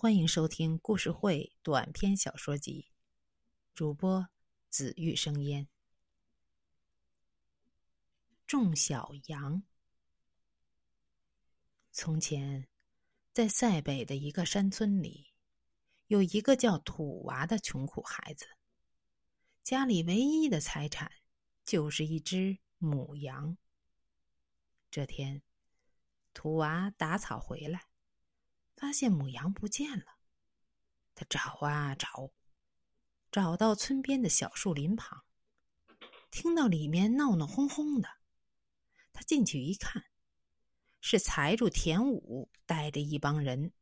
欢迎收听故事会短篇小说集，主播紫玉生烟。种小羊。从前，在塞北的一个山村里，有一个叫土娃的穷苦孩子，家里唯一的财产就是一只母羊。这天，土娃打草回来。发现母羊不见了，他找啊找，找到村边的小树林旁，听到里面闹闹哄哄的，他进去一看，是财主田武带着一帮人，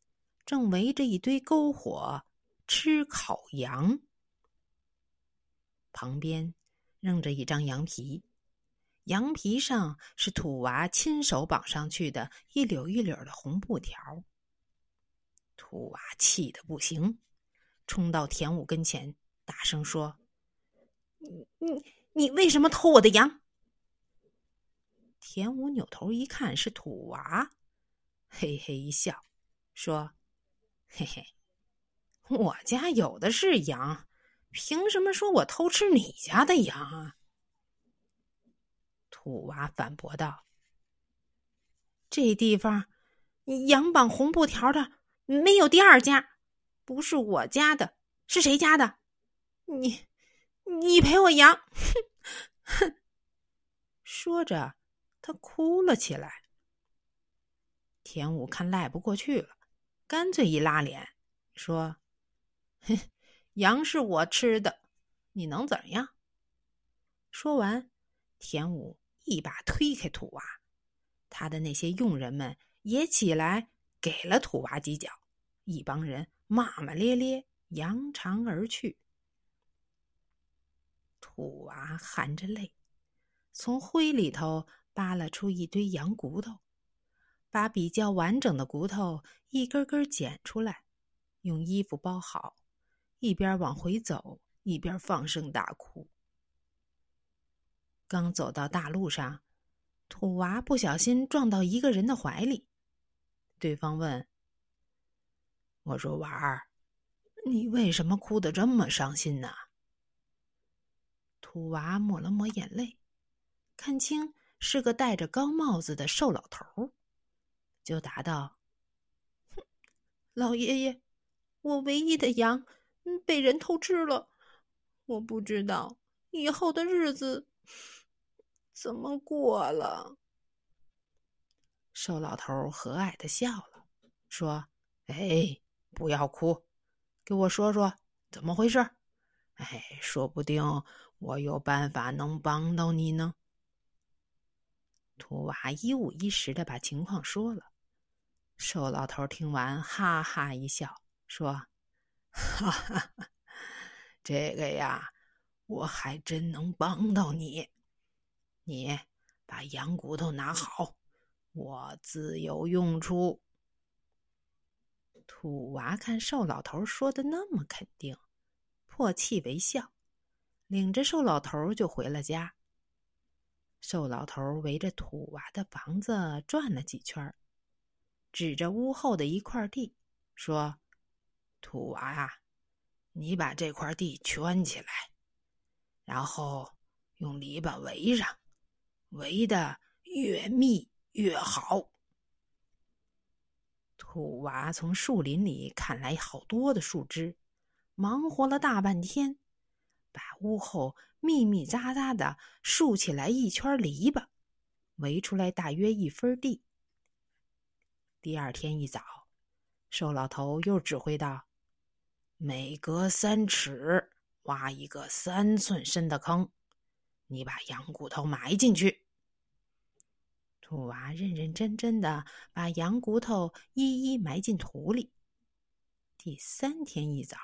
正围着一堆篝火吃烤羊，旁边扔着一张羊皮，羊皮上是土娃亲手绑上去的一绺一绺的红布条。土娃气得不行，冲到田武跟前，大声说：“你你你为什么偷我的羊？”田武扭头一看是土娃，嘿嘿一笑，说：“嘿嘿，我家有的是羊，凭什么说我偷吃你家的羊啊？”土娃反驳道：“这地方羊绑红布条的。”没有第二家，不是我家的，是谁家的？你，你赔我羊！哼哼！说着，他哭了起来。田武看赖不过去了，干脆一拉脸，说：“哼，羊是我吃的，你能怎样？”说完，田武一把推开土娃，他的那些佣人们也起来。给了土娃几脚，一帮人骂骂咧咧，扬长而去。土娃含着泪，从灰里头扒拉出一堆羊骨头，把比较完整的骨头一根根捡出来，用衣服包好，一边往回走，一边放声大哭。刚走到大路上，土娃不小心撞到一个人的怀里。对方问：“我说娃儿，你为什么哭得这么伤心呢？”土娃抹了抹眼泪，看清是个戴着高帽子的瘦老头，就答道：“哼老爷爷，我唯一的羊被人偷吃了，我不知道以后的日子怎么过了。”瘦老头和蔼的笑了，说：“哎，不要哭，给我说说怎么回事。哎，说不定我有办法能帮到你呢。”图娃一五一十的把情况说了。瘦老头听完，哈哈一笑，说：“哈哈，这个呀，我还真能帮到你。你把羊骨头拿好。”我自有用处。土娃看瘦老头说的那么肯定，破涕为笑，领着瘦老头就回了家。瘦老头围着土娃的房子转了几圈，指着屋后的一块地说：“土娃呀，你把这块地圈起来，然后用篱笆围上，围的越密。”越好。土娃从树林里砍来好多的树枝，忙活了大半天，把屋后密密匝匝的竖起来一圈篱笆，围出来大约一分地。第二天一早，瘦老头又指挥道：“每隔三尺挖一个三寸深的坑，你把羊骨头埋进去。”土娃认认真真的把羊骨头一一埋进土里。第三天一早，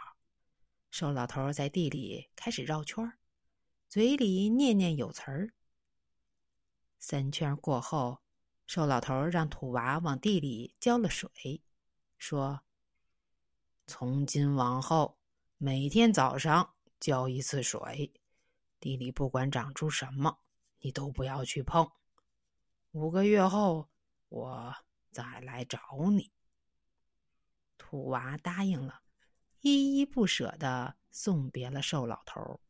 瘦老头在地里开始绕圈嘴里念念有词儿。三圈过后，瘦老头让土娃往地里浇了水，说：“从今往后，每天早上浇一次水，地里不管长出什么，你都不要去碰。”五个月后，我再来找你。土娃答应了，依依不舍的送别了瘦老头。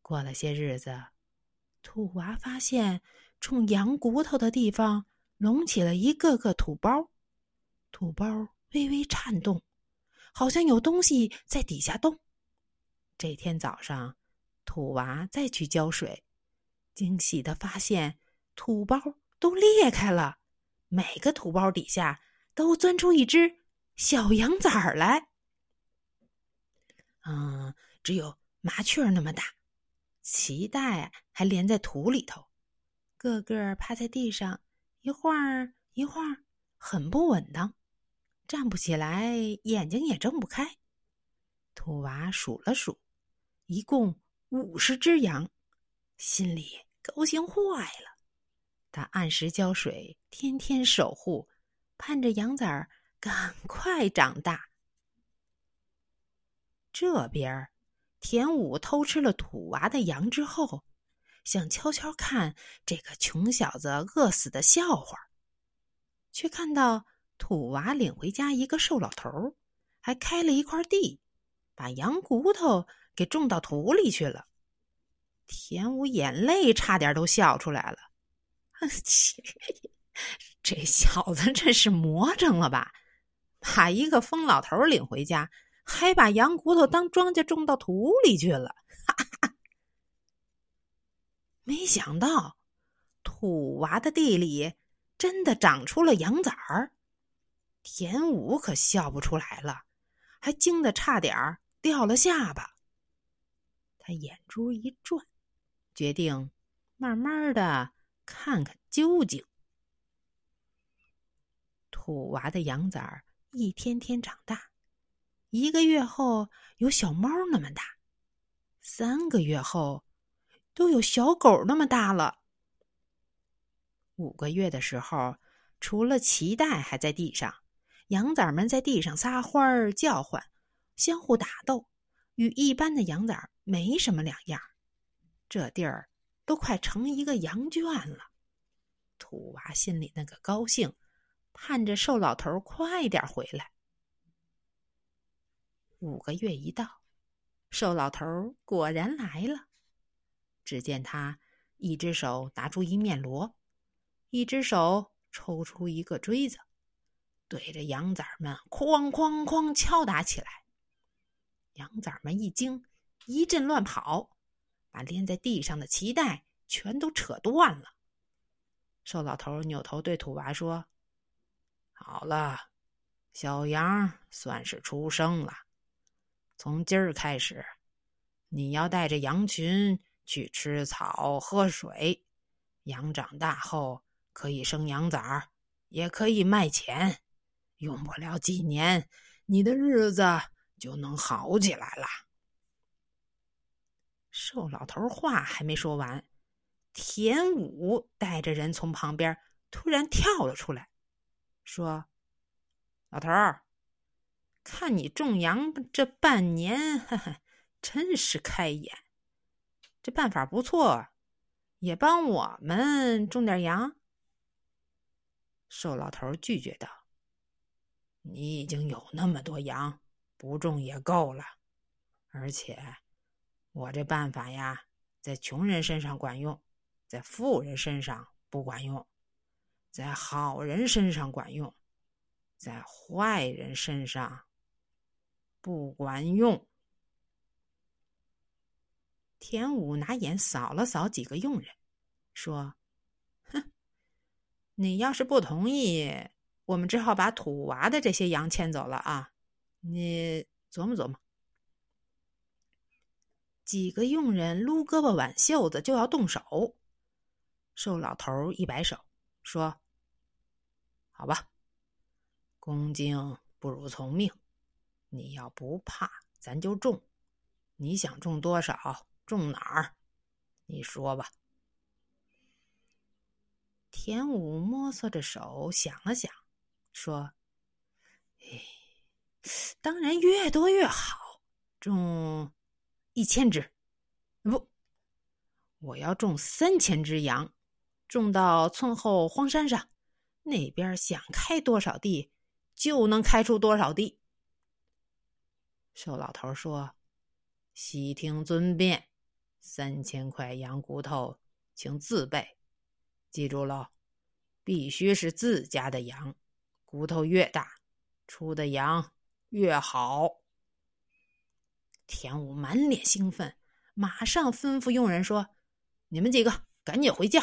过了些日子，土娃发现冲羊骨头的地方隆起了一个个土包，土包微微颤动，好像有东西在底下动。这天早上，土娃再去浇水，惊喜的发现土包都裂开了，每个土包底下都钻出一只小羊崽来。嗯，只有麻雀那么大。脐带还连在土里头，个个趴在地上，一会儿一会儿，很不稳当，站不起来，眼睛也睁不开。土娃数了数，一共五十只羊，心里高兴坏了。他按时浇水，天天守护，盼着羊崽儿赶快长大。这边儿。田武偷吃了土娃的羊之后，想悄悄看这个穷小子饿死的笑话，却看到土娃领回家一个瘦老头，还开了一块地，把羊骨头给种到土里去了。田武眼泪差点都笑出来了，切，这小子这是魔怔了吧？把一个疯老头领回家。还把羊骨头当庄稼种到土里去了，哈哈！没想到土娃的地里真的长出了羊崽儿，田武可笑不出来了，还惊得差点掉了下巴。他眼珠一转，决定慢慢的看看究竟。土娃的羊崽儿一天天长大。一个月后有小猫那么大，三个月后都有小狗那么大了。五个月的时候，除了脐带还在地上，羊崽们在地上撒欢儿叫唤，相互打斗，与一般的羊崽没什么两样。这地儿都快成一个羊圈了。土娃心里那个高兴，盼着瘦老头快点回来。五个月一到，瘦老头果然来了。只见他一只手拿出一面锣，一只手抽出一个锥子，对着羊崽们哐哐哐敲打起来。羊崽们一惊，一阵乱跑，把连在地上的脐带全都扯断了。瘦老头扭头对土娃说：“好了，小羊算是出生了。”从今儿开始，你要带着羊群去吃草、喝水。羊长大后可以生羊崽儿，也可以卖钱。用不了几年，你的日子就能好起来了。瘦老头话还没说完，田武带着人从旁边突然跳了出来，说：“老头儿。”看你种羊这半年，哈哈，真是开眼。这办法不错，也帮我们种点羊。瘦老头拒绝道：“你已经有那么多羊，不种也够了。而且，我这办法呀，在穷人身上管用，在富人身上不管用，在好人身上管用，在坏人身上。”不管用。田武拿眼扫了扫几个佣人，说：“哼，你要是不同意，我们只好把土娃的这些羊牵走了啊！你琢磨琢磨。”几个佣人撸胳膊挽袖子就要动手，瘦老头一摆手说：“好吧，恭敬不如从命。”你要不怕，咱就种。你想种多少，种哪儿？你说吧。田武摸索着手，想了想，说：“哎，当然越多越好，种一千只。不，我要种三千只羊，种到村后荒山上，那边想开多少地就能开出多少地。瘦老头说：“悉听尊便，三千块羊骨头，请自备。记住喽，必须是自家的羊，骨头越大，出的羊越好。”田武满脸兴奋，马上吩咐佣人说：“你们几个赶紧回家，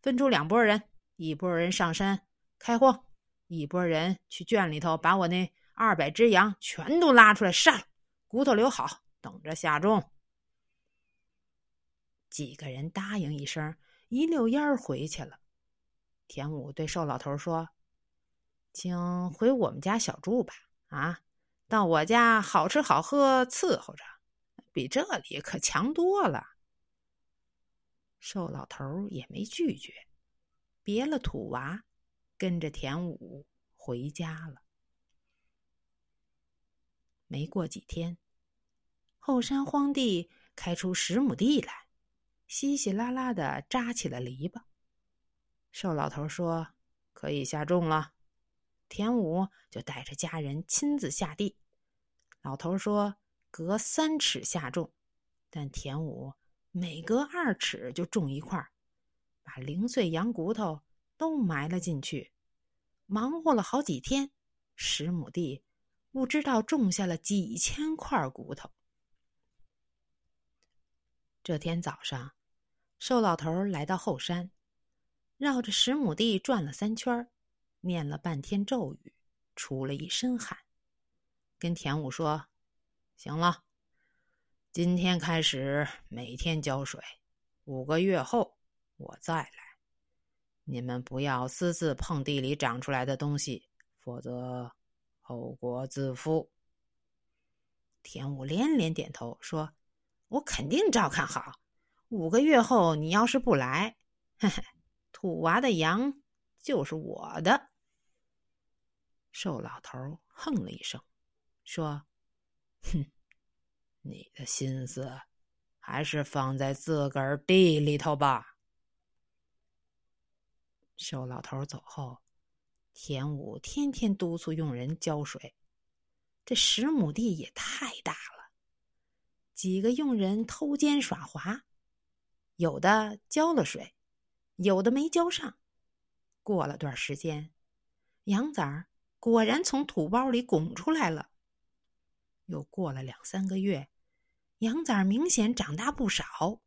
分出两拨人，一拨人上山开荒，一拨人去圈里头把我那二百只羊全都拉出来杀了。”骨头留好，等着下种。几个人答应一声，一溜烟儿回去了。田武对瘦老头说：“请回我们家小住吧，啊，到我家好吃好喝伺候着，比这里可强多了。”瘦老头也没拒绝，别了土娃，跟着田武回家了。没过几天，后山荒地开出十亩地来，稀稀拉拉的扎起了篱笆。瘦老头说：“可以下种了。”田武就带着家人亲自下地。老头说：“隔三尺下种。”但田武每隔二尺就种一块，把零碎羊骨头都埋了进去。忙活了好几天，十亩地。不知道种下了几千块骨头。这天早上，瘦老头来到后山，绕着十亩地转了三圈，念了半天咒语，出了一身汗，跟田武说：“行了，今天开始每天浇水，五个月后我再来。你们不要私自碰地里长出来的东西，否则……”后果自负。田武连连点头说：“我肯定照看好。五个月后，你要是不来，嘿嘿，土娃的羊就是我的。”瘦老头哼了一声，说：“哼，你的心思还是放在自个儿地里头吧。”瘦老头走后。田武天天督促佣人浇水，这十亩地也太大了。几个佣人偷奸耍滑，有的浇了水，有的没浇上。过了段时间，羊崽儿果然从土包里拱出来了。又过了两三个月，羊崽儿明显长大不少。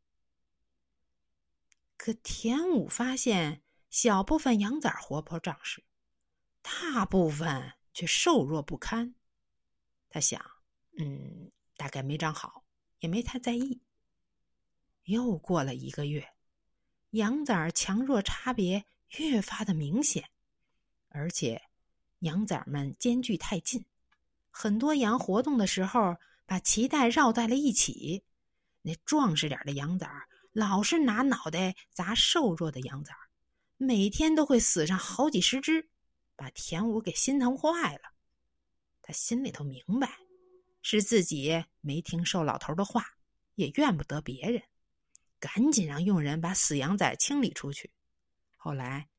可田武发现，小部分羊崽儿活泼壮实。大部分却瘦弱不堪，他想，嗯，大概没长好，也没太在意。又过了一个月，羊崽儿强弱差别越发的明显，而且羊崽们间距太近，很多羊活动的时候把脐带绕在了一起。那壮实点的羊崽老是拿脑袋砸瘦弱的羊崽，每天都会死上好几十只。把田武给心疼坏了，他心里头明白，是自己没听瘦老头的话，也怨不得别人，赶紧让佣人把死羊崽清理出去。后来，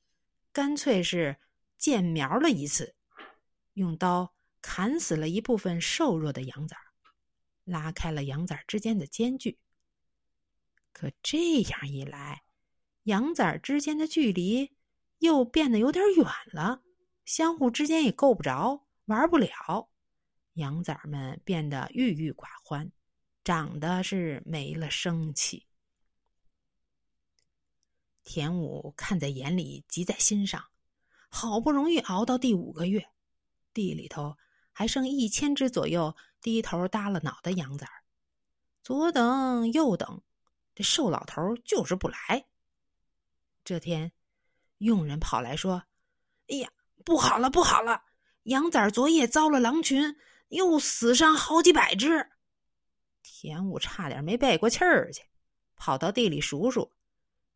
干脆是见苗了一次，用刀砍死了一部分瘦弱的羊崽拉开了羊崽之间的间距。可这样一来，羊崽之间的距离又变得有点远了。相互之间也够不着，玩不了，羊崽们变得郁郁寡欢，长得是没了生气。田武看在眼里，急在心上，好不容易熬到第五个月，地里头还剩一千只左右低头耷了脑的羊崽儿，左等右等，这瘦老头就是不来。这天，佣人跑来说：“哎呀！”不好了，不好了！羊崽儿昨夜遭了狼群，又死伤好几百只。田武差点没背过气儿去，跑到地里数数，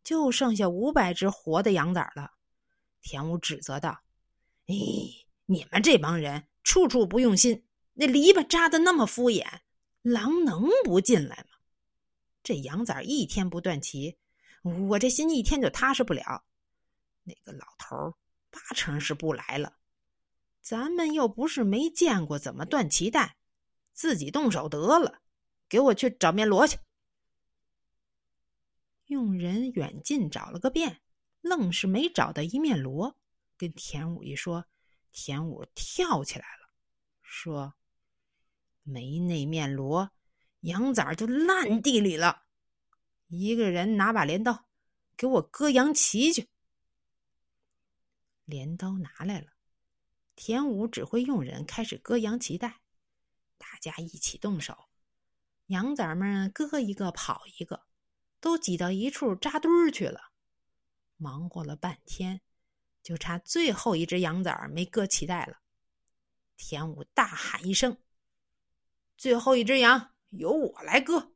就剩下五百只活的羊崽儿了。田武指责道：“哎，你们这帮人处处不用心，那篱笆扎的那么敷衍，狼能不进来吗？这羊崽一天不断齐，我这心一天就踏实不了。那个老头。”八成是不来了，咱们又不是没见过怎么断脐带，自己动手得了。给我去找面锣去。佣人远近找了个遍，愣是没找到一面锣。跟田武一说，田武跳起来了，说：“没那面锣，羊崽就烂地里了。一个人拿把镰刀，给我割羊旗去。”镰刀拿来了，田武指挥佣人开始割羊脐带，大家一起动手，羊崽们割一个跑一个。都挤到一处扎堆儿去了，忙活了半天，就差最后一只羊崽没割脐带了。田武大喊一声：“最后一只羊由我来割！”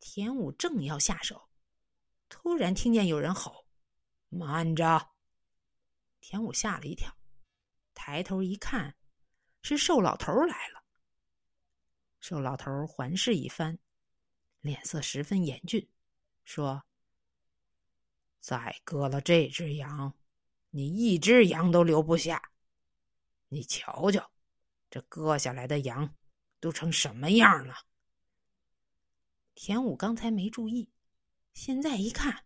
田武正要下手，突然听见有人吼：“慢着！”田武吓了一跳，抬头一看，是瘦老头来了。瘦老头环视一番。脸色十分严峻，说：“再割了这只羊，你一只羊都留不下。你瞧瞧，这割下来的羊都成什么样了？”田武刚才没注意，现在一看，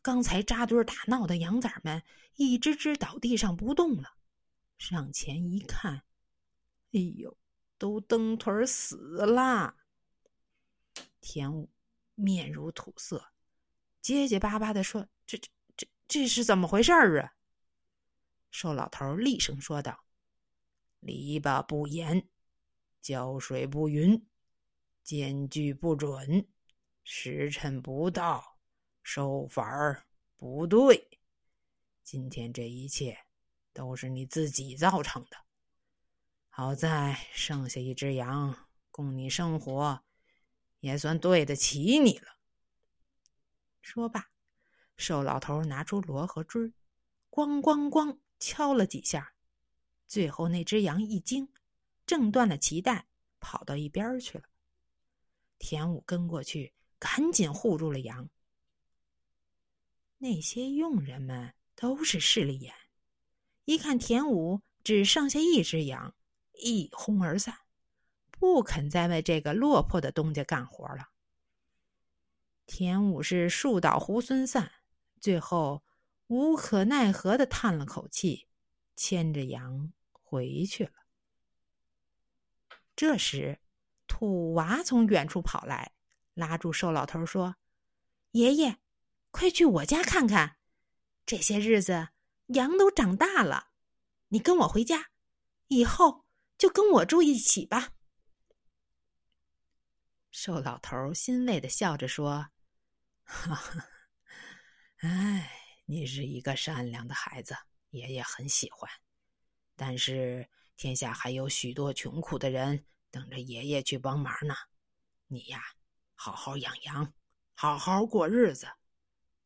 刚才扎堆打闹的羊崽们一只只倒地上不动了。上前一看，哎呦，都蹬腿死了。田武面如土色，结结巴巴的说：“这、这、这、这是怎么回事儿啊？”瘦老头厉声说道：“篱笆不严，浇水不匀，间距不准，时辰不到，收法儿不对。今天这一切都是你自己造成的。好在剩下一只羊供你生活。”也算对得起你了。说罢，瘦老头拿出锣和锥，咣咣咣敲了几下，最后那只羊一惊，挣断了脐带，跑到一边去了。田武跟过去，赶紧护住了羊。那些佣人们都是势利眼，一看田武只剩下一只羊，一哄而散。不肯再为这个落魄的东家干活了。田武是树倒猢狲散，最后无可奈何的叹了口气，牵着羊回去了。这时，土娃从远处跑来，拉住瘦老头说：“爷爷，快去我家看看，这些日子羊都长大了。你跟我回家，以后就跟我住一起吧。”瘦老头欣慰的笑着说：“哈哈，哎，你是一个善良的孩子，爷爷很喜欢。但是天下还有许多穷苦的人等着爷爷去帮忙呢。你呀，好好养羊，好好过日子，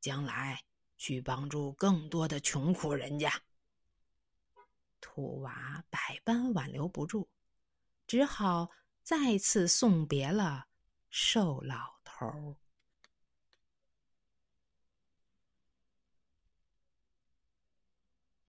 将来去帮助更多的穷苦人家。”土娃百般挽留不住，只好再次送别了。瘦老头儿。